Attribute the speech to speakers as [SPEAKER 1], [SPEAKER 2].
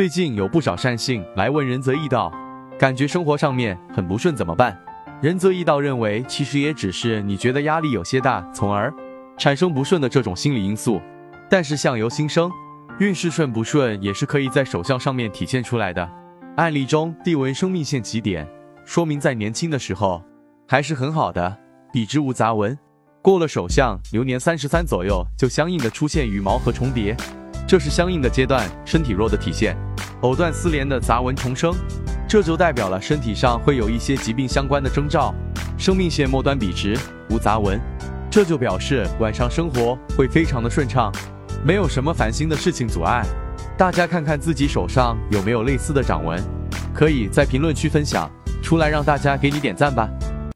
[SPEAKER 1] 最近有不少善信来问仁泽义道，感觉生活上面很不顺怎么办？仁泽义道认为，其实也只是你觉得压力有些大，从而产生不顺的这种心理因素。但是相由心生，运势顺不顺也是可以在手相上面体现出来的。案例中，地为生命线起点，说明在年轻的时候还是很好的，笔直无杂纹。过了手相，流年三十三左右，就相应的出现羽毛和重叠，这是相应的阶段身体弱的体现。藕断丝连的杂纹重生，这就代表了身体上会有一些疾病相关的征兆。生命线末端笔直无杂纹，这就表示晚上生活会非常的顺畅，没有什么烦心的事情阻碍。大家看看自己手上有没有类似的掌纹，可以在评论区分享出来，让大家给你点赞吧。